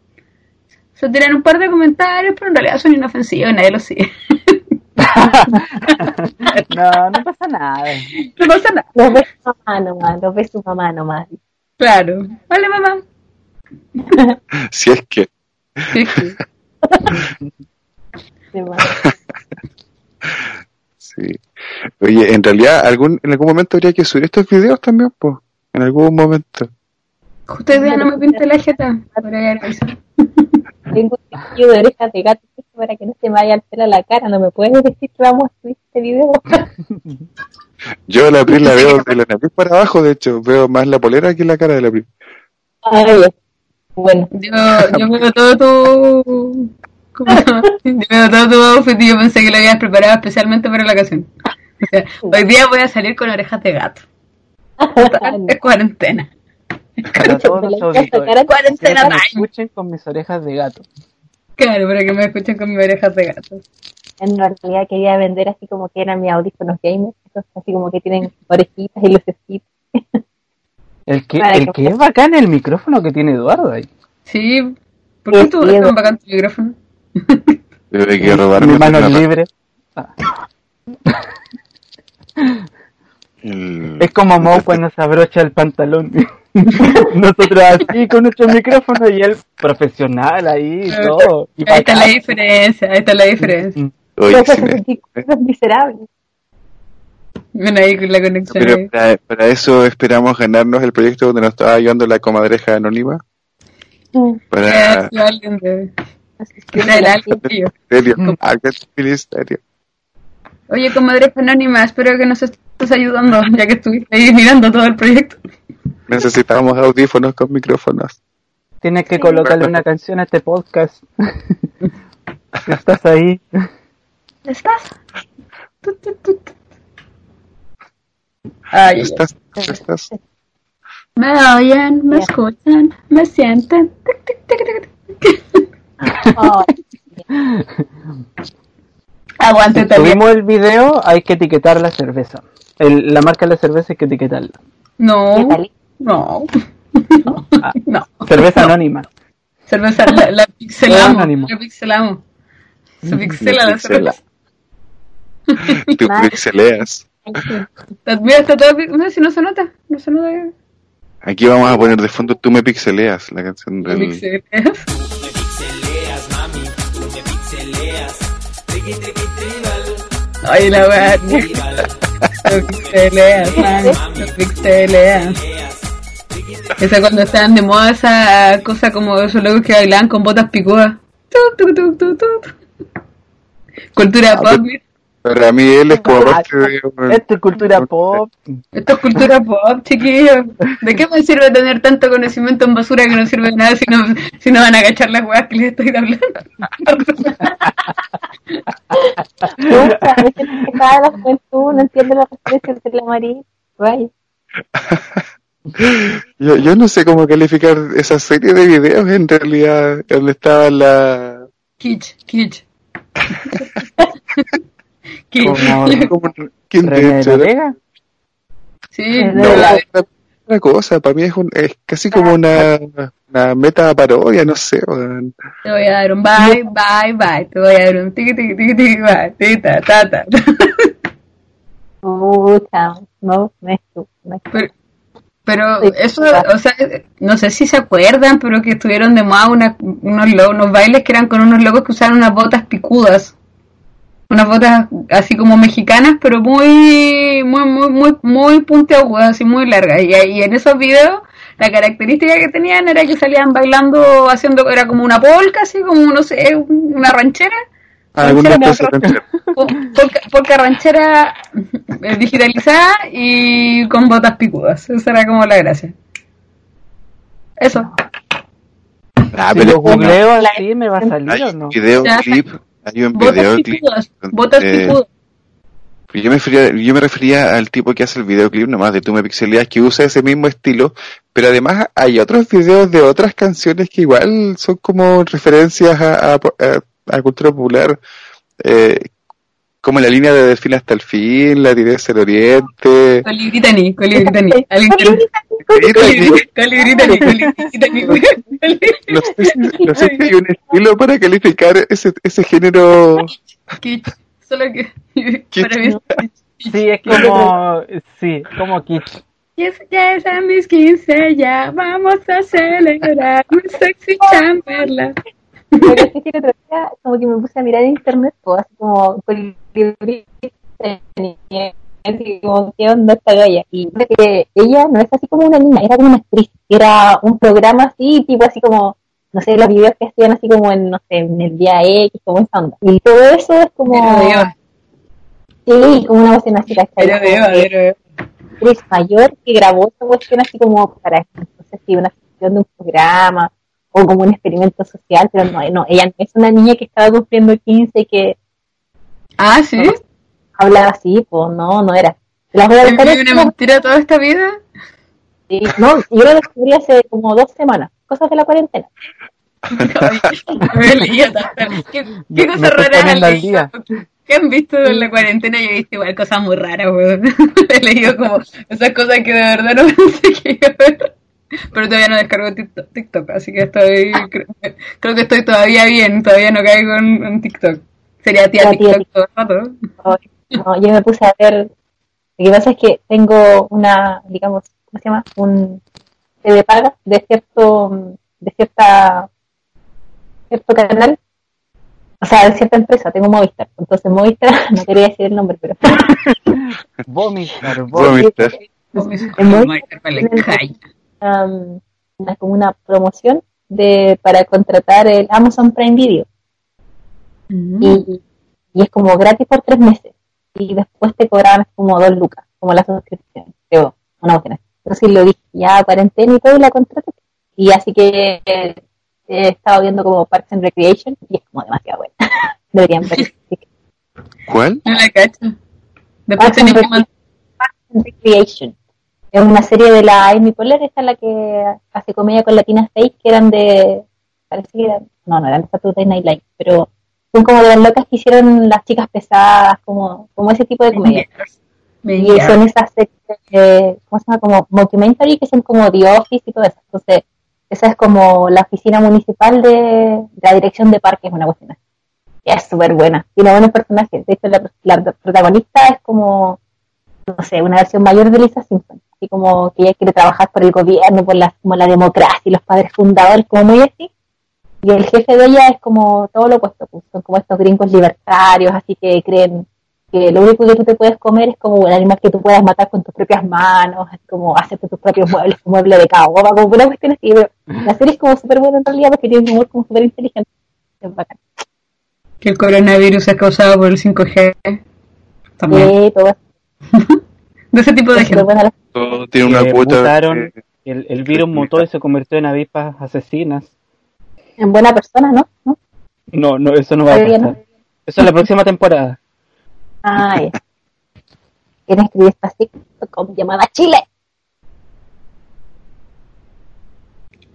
Speaker 4: Se tiran un par de comentarios, pero en realidad son inofensivos, nadie los sigue.
Speaker 2: No, no pasa nada.
Speaker 4: No pasa nada.
Speaker 3: Los ve su mamá nomás, los ve su mamá nomás.
Speaker 4: Claro. Vale, mamá.
Speaker 5: Si es que.
Speaker 4: Sí, sí.
Speaker 3: Demás.
Speaker 5: Sí. Oye, en realidad, algún, en algún momento habría que subir estos videos también, pues. En algún momento.
Speaker 4: Justo hoy día no me pinté la jeta.
Speaker 3: Tengo un cepillo de orejas de gato para que no se me vaya el pelo a la cara. No me puedes decir que vamos a subir este video.
Speaker 5: Yo la April la veo de la nariz para abajo, de hecho. Veo más la polera que la cara de la April.
Speaker 3: Ay, bueno,
Speaker 4: Yo, yo veo todo tu. ¿cómo se llama? Yo veo todo tu outfit y yo pensé que lo habías preparado especialmente para la ocasión. O sea, hoy día voy a salir con orejas de gato. Es cuarentena.
Speaker 2: Para todos los auditores. Que me escuchen con mis orejas de gato.
Speaker 4: Claro, para que me escuchen con mis orejas de gato.
Speaker 3: en realidad quería vender así como que eran mis audífonos gamers, esos así como que tienen orejitas y lucecitas.
Speaker 2: El que, el
Speaker 3: que-
Speaker 2: que es bacán es el micrófono que tiene Eduardo ahí.
Speaker 4: Sí. ¿Por qué tú estás
Speaker 3: Edu.
Speaker 4: bacán tu micrófono?
Speaker 5: Pero hay que robarme
Speaker 2: Mi mano libre.
Speaker 5: el-
Speaker 2: Es como Mo cuando se abrocha el pantalón. Nosotros así con nuestro micrófono y él profesional ahí y todo. Y
Speaker 4: Ahí está la diferencia, ahí está la diferencia.
Speaker 5: Oye, me-
Speaker 3: miserables.
Speaker 4: Ven ahí con la conexión.
Speaker 5: pero para, para eso esperamos ganarnos el proyecto donde nos estaba ayudando la comadreja anónima.
Speaker 3: Mm,
Speaker 5: Para.
Speaker 4: Oye, comadre anónima, espero que nos estés ayudando, ya que estuviste ahí mirando todo el proyecto.
Speaker 5: Necesitamos audífonos con micrófonos.
Speaker 2: Tienes que colocarle una canción a este podcast. Estás ahí.
Speaker 4: ¿Estás? Tu, tu, tu, tu. Ay,
Speaker 5: ¿Estás? ¿Estás?
Speaker 4: me oyen, me escuchan, me sienten. Tic, tic, tic, tic, tic.
Speaker 3: Ay,
Speaker 4: Aguante
Speaker 2: Si
Speaker 4: también.
Speaker 2: subimos el video, hay que etiquetar la cerveza. El- la marca de la cerveza hay que etiquetarla.
Speaker 4: No,
Speaker 3: ¿qué tal?
Speaker 4: no,
Speaker 2: Ah,
Speaker 4: no.
Speaker 2: cerveza anónima.
Speaker 4: Cerveza, la, la pixelamos, la pixelamos. Se
Speaker 2: Mm,
Speaker 4: pixela
Speaker 5: la
Speaker 4: la cerveza.
Speaker 5: Tú
Speaker 3: Nice.
Speaker 5: pixeleas.
Speaker 4: Mira, está todo, no, si no se nota, no se nota.
Speaker 5: Aquí vamos a poner de fondo Tú me pixeleas, la canción del...
Speaker 4: pixeleas. Ay, la weá. Lo pixeleas, man. Lo pixeleas. Esa cuando estaban de moda esa cosa como esos locos que bailaban con botas picudas. Tu, tu, tu, tu, tu. Cultura pop, mira.
Speaker 5: Para mí él es como parte de...
Speaker 2: Esto es cultura pop.
Speaker 4: Esto es cultura pop, chiquillos. ¿De qué me sirve tener tanto conocimiento en basura que no sirve de nada si no, si no van a cachar las weas que les estoy hablando?
Speaker 3: Nunca, a veces que la juventud, no entiendo la referencia entre la María. Vaya.
Speaker 5: Yo, yo no sé cómo calificar esa serie de videos en realidad, donde estaba la...
Speaker 4: Kitsch, kitsch.
Speaker 2: Como
Speaker 5: como ¿Quién de hecho.
Speaker 4: Sí,
Speaker 5: No,
Speaker 4: la-
Speaker 5: es una cosa, para mí es, un, es casi como una, una meta parodia, no sé.
Speaker 4: te voy a dar un bye, bye, bye. Te voy a dar un tiki, tiki, tiki, tiki, bye. Tiki, ta, ta, ta.
Speaker 3: Pucha, no, no es tú. No es tú.
Speaker 4: Pero, pero eso, o sea, no sé si se acuerdan, pero que estuvieron de moda una- unos, unos bailes que eran con unos locos que usaban unas botas picudas. Unas botas así como mexicanas, pero muy, muy, muy, muy, muy puntiagudas, así muy largas. Y, y en esos videos, la característica que tenían era que salían bailando, haciendo, era como una polka, así como, no sé, una ranchera.
Speaker 5: Alguna
Speaker 4: Ranchera polka ranchera eh, digitalizada y con botas picudas. Esa era como la gracia. Eso.
Speaker 5: Ah,
Speaker 2: Si
Speaker 5: pero
Speaker 2: googleo así, ¿me va a salir
Speaker 5: hay
Speaker 2: o
Speaker 5: un
Speaker 2: no?
Speaker 5: videoclip, hay un
Speaker 4: Botas
Speaker 5: videoclip.
Speaker 4: picudas. Botas
Speaker 5: eh,
Speaker 4: picudas.
Speaker 5: Yo me, refería, yo me refería al tipo que hace el videoclip nomás de Tú me pixelías que usa ese mismo estilo, pero además hay otros videos de otras canciones que igual son como referencias a, a, a- a cultura popular, eh, como la línea de Delfín hasta el fin, la tigresa del oriente.
Speaker 4: Colibritani, colibritani. Al internet. Colibri- Colibritani, colibritani.
Speaker 5: No sé, si, hay un estilo para calificar ese, ese género.
Speaker 4: Kitsch. Solo que para mí
Speaker 2: Sí, es como, sí, como kitsch.
Speaker 4: Ya es, ya es a mis 15, ya vamos a celebrar mi sexy chamberla.
Speaker 3: Que sí que el otro día, como que me puse a mirar en internet, pues, así como como, ¿qué onda esta galla? Y que ella no es así como una niña, era como una actriz, era un programa así, tipo así como, no sé, los videos que hacían así como en, no sé, en el día X, como esa onda. Y todo eso es como,
Speaker 4: Pero
Speaker 3: sí, como una voz así, ¿cachai?
Speaker 4: pero pero
Speaker 3: actriz mayor que grabó esta cuestión así como para, no sé si una sección de un programa o como un experimento social, pero no, no, ella no es una niña que estaba cumpliendo 15 y que
Speaker 4: Ah, sí.
Speaker 3: hablaba así, pues no, no era. Las voy a
Speaker 4: ¿He
Speaker 3: buscar
Speaker 4: vivido
Speaker 3: en-
Speaker 4: una mentira toda esta vida?
Speaker 3: sí, no, yo lo descubrí hace como dos semanas, cosas de la cuarentena.
Speaker 4: Me leía tanto. ¿Qué, qué cosas raras han leído? ¿Qué han visto en la cuarentena? Yo he visto igual cosas muy raras, weón. He leído como esas cosas que de verdad no pensé que iba a ver. Pero todavía no descargo TikTok, TikTok, así que estoy, creo, creo que estoy todavía bien, todavía no caigo en, en TikTok. Sería tía
Speaker 3: La tía
Speaker 4: TikTok todo el rato.
Speaker 3: No, yo me puse a ver, lo que pasa es que tengo una, digamos, ¿cómo se llama? Un TV paga de cierto, de cierta, cierto canal, o sea, de cierta empresa, tengo Movistar, entonces Movistar, no quería decir el nombre, pero
Speaker 2: Vomitar, vomitar.
Speaker 5: Vomitar.
Speaker 3: Es muy-
Speaker 4: Movistar para la calle.
Speaker 3: Um, una, como una promoción de para contratar el Amazon Prime Video y, y es como gratis por tres meses y después te cobraban como dos lucas como la suscripción creo una así. entonces lo dije ya cuarentena y todo y la contraté y así que eh, he estado viendo como Parks and Recreation y es como demasiado buena deberían ver
Speaker 5: ¿Cuál?
Speaker 4: No la cacho. Después
Speaker 3: Parks and
Speaker 4: tenés que
Speaker 3: Rec-
Speaker 4: mandar.
Speaker 3: Parks and Recreation es una serie de la Amy Poehler esta es la que hace comedia con Latina Face que eran de parece que eran, no no eran de Saturday Night Live pero son como de las locas que hicieron las chicas pesadas como como ese tipo de comedia y son esas eh, ¿cómo se llama? Como documentary que son como The Office y todo eso. Entonces, esa es como la oficina municipal de, de la dirección de parques, una cuestión así. Es súper buena. Tiene buenos personajes. De hecho, la, la protagonista es como, no sé, una versión mayor de Lisa Simpson. Así como que ella quiere trabajar por el gobierno, por la, como la democracia y los padres fundadores, como muy así. Y el jefe de ella es como todo lo opuesto, pues, son como estos gringos libertarios, así que creen que lo único que tú te puedes comer es como el animal que tú puedas matar con tus propias manos, así como hacerte tus propios muebles, como mueble de caoba, como una cuestión así. Pero la serie es como súper buena en realidad porque tiene un humor como súper inteligente. Es bacán.
Speaker 4: Que el coronavirus es causado por el 5G. También.
Speaker 3: Sí, todo
Speaker 4: De ese tipo de gente.
Speaker 5: Todo tiene una
Speaker 2: Que
Speaker 5: cuota.
Speaker 2: mutaron,
Speaker 5: eh,
Speaker 2: el, el virus mutó y se convirtió en avispas asesinas.
Speaker 3: en buena persona, ¿no? ¿No?
Speaker 2: No, no, eso no va a pasar.
Speaker 3: no.
Speaker 2: Eso es la próxima temporada.
Speaker 3: Ah, ya. ¿Quién escribió esta sitcom llamada Chile?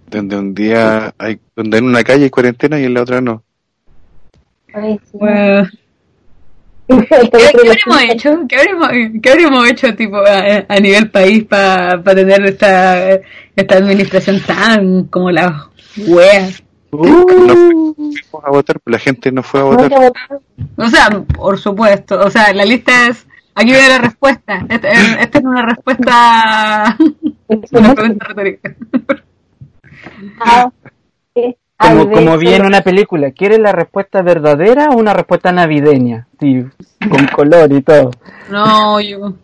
Speaker 5: Donde un día hay, donde en una calle hay cuarentena y en la otra no.
Speaker 3: Ay, sí.
Speaker 4: Bueno, ¿Qué, qué habremos hecho? ¿Qué habremos, qué habremos hecho tipo a, a nivel país para tener esta, esta administración tan como la wea?
Speaker 5: No fuimos a votar, pues la gente no fue a votar.
Speaker 4: O sea, por supuesto. O sea, la lista es. Aquí viene la respuesta. Esta, es- esta es una respuesta. Una pregunta retórica.
Speaker 3: Ah, sí. Ay,
Speaker 2: Como,
Speaker 3: de
Speaker 2: como vi en una película, ¿quieres la respuesta verdadera o una respuesta navideña? Sí, con color y todo.
Speaker 4: No, yo.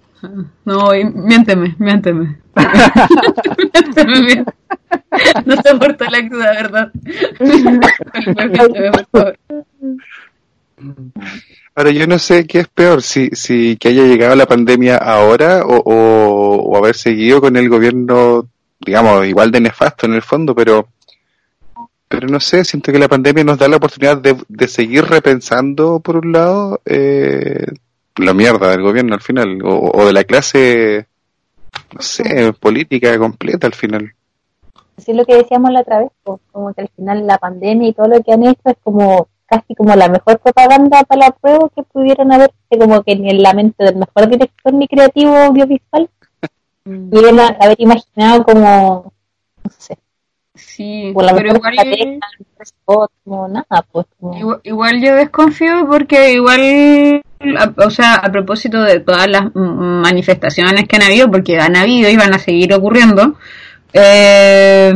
Speaker 4: No, miénteme, miénteme. miénteme, miénteme. No soporto la la verdad. Miénteme, por favor.
Speaker 5: Ahora yo no sé qué es peor, si, si que haya llegado la pandemia ahora o, o, o haber seguido con el gobierno, digamos, igual de nefasto en el fondo, pero pero no sé, siento que la pandemia nos da la oportunidad de, de seguir repensando, por un lado, eh, la mierda del gobierno al final, o, o de la clase, no sé, política completa al final.
Speaker 3: Así es lo que decíamos la otra vez, pues, como que al final la pandemia y todo lo que han hecho es como casi como la mejor propaganda para la prueba que pudieron haber, como que ni en la mente del mejor director ni creativo audiovisual pudieron haber imaginado como, no sé,
Speaker 4: Sí,
Speaker 3: la
Speaker 4: pero igual.
Speaker 3: nada, pues.
Speaker 4: Igual, igual yo desconfío porque igual, a- o sea, a propósito de todas las manifestaciones que han habido, porque han habido y van a seguir ocurriendo, eh,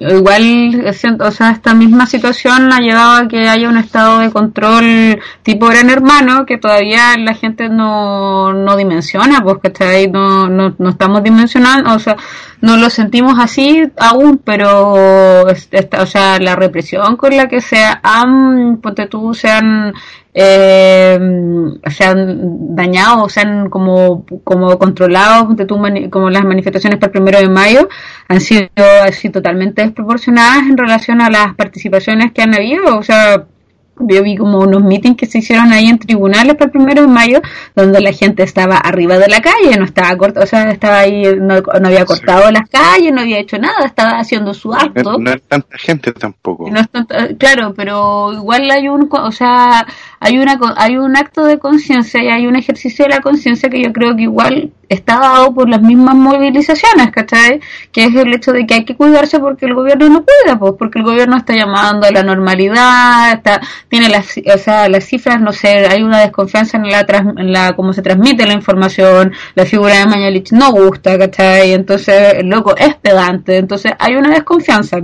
Speaker 4: igual, o sea, esta misma situación ha llevado a que haya un estado de control tipo gran hermano que todavía la gente no, no dimensiona, pues, ¿cachai? No, no, no estamos dimensionando, o sea, no lo sentimos así aún, pero o sea, la represión con la que se han, ponte tú, se han, eh, se han dañado, se han como, como controlado, tú, mani- como las manifestaciones para el primero de mayo, han sido así totalmente desproporcionadas en relación a las participaciones que han habido, o sea, yo vi como unos meetings que se hicieron ahí en tribunales para el primero de mayo, donde la gente estaba arriba de la calle, no estaba corta, o sea, estaba ahí, no, no había cortado las calles, no había hecho nada, estaba haciendo su acto.
Speaker 5: No, no es tanta gente tampoco.
Speaker 4: No es tanto- claro, pero igual hay un, o sea, hay una, hay un acto de conciencia y hay un ejercicio de la conciencia que yo creo que igual está dado por las mismas movilizaciones, ¿cachai? Que es el hecho de que hay que cuidarse porque el gobierno no cuida, pues, porque el gobierno está llamando a la normalidad, está, tiene las, o sea, las cifras, no sé, hay una desconfianza en la, en la, cómo se transmite la información, la figura de Mañalich no gusta, ¿cachai? Entonces, el loco es pedante, entonces hay una desconfianza.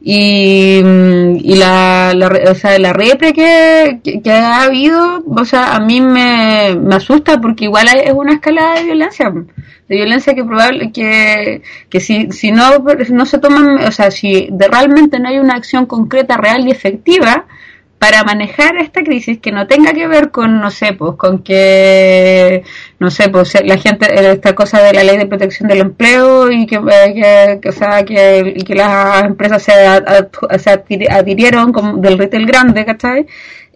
Speaker 4: Y, y la, la, o sea, la repre que, ha habido, o sea, a mí me, me asusta porque igual es una escalada de violencia, de violencia que probable que, que si, si no, no se toman, o sea, si de realmente no hay una acción concreta, real y efectiva, para manejar esta crisis que no tenga que ver con, no sé, pues con que, no sé, pues la gente, eh, esta cosa de la ley de protección del empleo y que, eh, o sea, que, las empresas se, adhirieron como del retail grande, ¿cachai?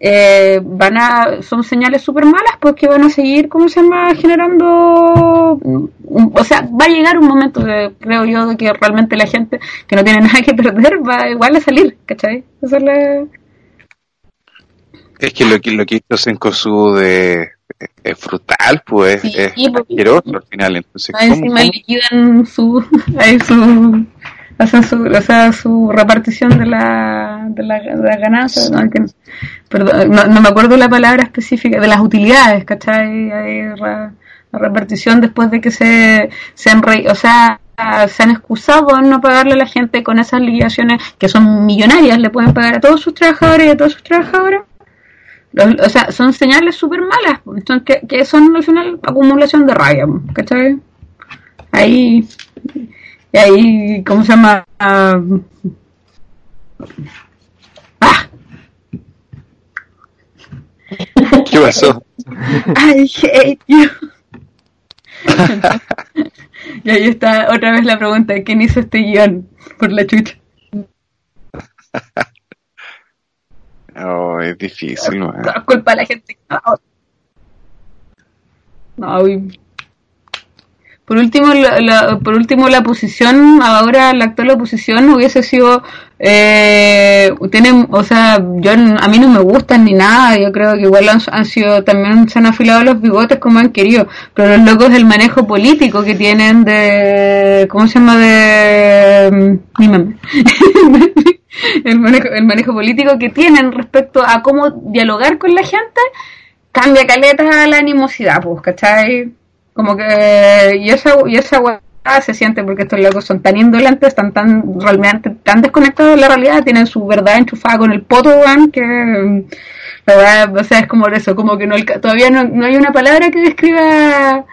Speaker 4: Eh, van a, son señales súper malas pues que van a seguir, ¿cómo se llama? Generando, o sea, va a llegar un momento, de, creo yo, de que realmente la gente que no tiene nada que perder va igual a salir, ¿cachai? Esa es la...
Speaker 5: Es que lo que, lo que hizo Sencosud de, es brutal, pues,
Speaker 4: Sí,
Speaker 5: es asqueroso al final. Entonces, ¿cómo-
Speaker 4: encima
Speaker 5: cómo-
Speaker 4: liquidan su, su, hacen su, o sea, su repartición de la, de la, de la ganancia, no, que- perdón, no, no me acuerdo la palabra específica, de las utilidades, ¿cachai? Ra- la repartición después de que se, se han re- o sea, se han excusado en no pagarle a la gente con esas liquidaciones que son millonarias, le pueden pagar a todos sus trabajadores y a todas sus trabajadoras. O sea, son señales súper malas, son que, que son al final acumulación de rabia, ¿cachai? Ahí, y ahí, ¿cómo se llama? ¡Ah!
Speaker 5: ¿Qué pasó?
Speaker 4: I hate you. y ahí está otra vez la pregunta, ¿quién hizo este guion? Por la chucha.
Speaker 5: Oh, es difícil.
Speaker 4: Todo es culpa de la gente. No, no. Por último, la, la- por último, la posición, ahora la actual oposición hubiese sido, eh, tienen, o sea, yo a mí no me gustan ni nada, yo creo que igual han, han sido, también se han afilado los bigotes como han querido, pero los locos del manejo político que tienen de, ¿cómo se llama? De, mm, mi mamá. el manejo, el manejo político que tienen respecto a cómo dialogar con la gente, cambia caleta la animosidad, pues, ¿cachai? Como que, y esa, y esa weá se siente porque estos locos son tan indolentes, están tan, realmente tan desconectados de la realidad, tienen su verdad enchufada con el poto, que, la verdad, o sea, es como eso, como que no, todavía no, no hay una palabra que describa,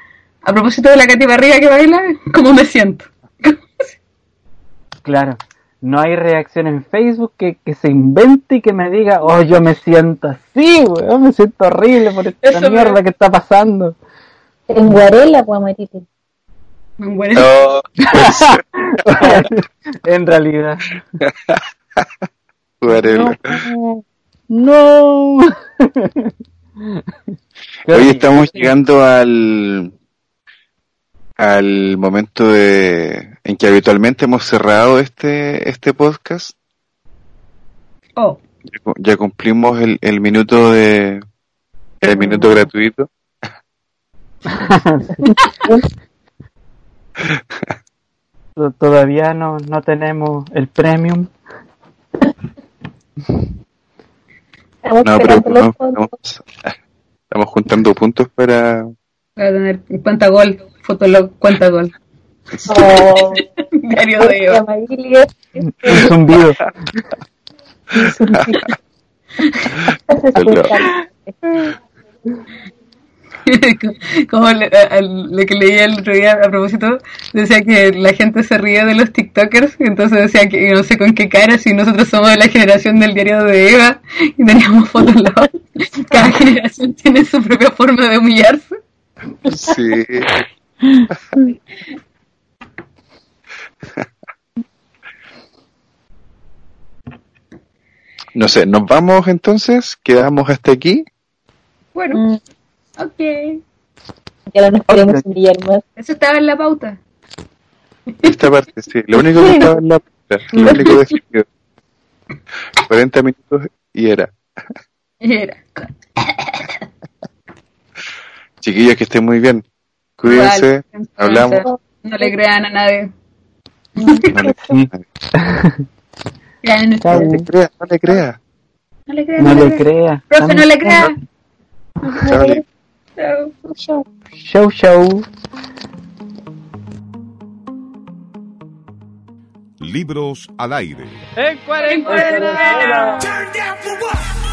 Speaker 4: a propósito de la Katy Barriga que baila, cómo me siento.
Speaker 2: Claro. No hay reacción en Facebook que, que se invente y que me diga, oh, yo me siento así, weón, me siento horrible por esta
Speaker 4: Eso me-
Speaker 2: mierda que está pasando.
Speaker 3: En Guarela, pues, Matite.
Speaker 4: Bueno,
Speaker 5: No, pues,
Speaker 2: en realidad.
Speaker 5: Guarela.
Speaker 2: No.
Speaker 5: Hoy estamos llegando al al momento de en que habitualmente hemos cerrado este este podcast.
Speaker 4: oh,
Speaker 5: Ya cu- Ya cumplimos el, el minuto de el minuto gratuito.
Speaker 2: To- Todavía no, no tenemos el premium.
Speaker 3: Estamos
Speaker 5: No, pero no, estamos juntando puntos para
Speaker 4: voy a tener cuenta gol, fotolog, cuenta gol.
Speaker 3: Oh,
Speaker 4: Diario de Eva.
Speaker 3: Amabilia.
Speaker 2: Un zumbido.
Speaker 4: Como le- a- lo que leía el otro día a propósito, decía que la gente se ríe de los TikTokers, y entonces decía que no sé con qué cara, si nosotros somos de la generación del diario de Eva y teníamos fotos. Cada generación tiene su propia forma de humillarse.
Speaker 5: Sí. No sé, nos vamos entonces, quedamos hasta aquí.
Speaker 4: Bueno,
Speaker 3: Mm,
Speaker 4: ok.
Speaker 3: Ya no nos queremos humillar más.
Speaker 4: Eso estaba en la pauta.
Speaker 5: Esta parte, sí. Lo único que estaba en la puta, lo único definido. 40 minutos y era.
Speaker 4: Era.
Speaker 5: Chiquillos, que estén muy bien. Cuídense, hablamos.
Speaker 4: No le crean a nadie.
Speaker 5: No le,
Speaker 4: Crean
Speaker 5: no le crea, no le crea.
Speaker 4: No le crean.
Speaker 2: No le.
Speaker 4: Profe, no le crea.
Speaker 5: Chao.
Speaker 4: Chao.
Speaker 2: Show, show.
Speaker 6: Libros al aire.
Speaker 2: En cuarentena.
Speaker 7: Turn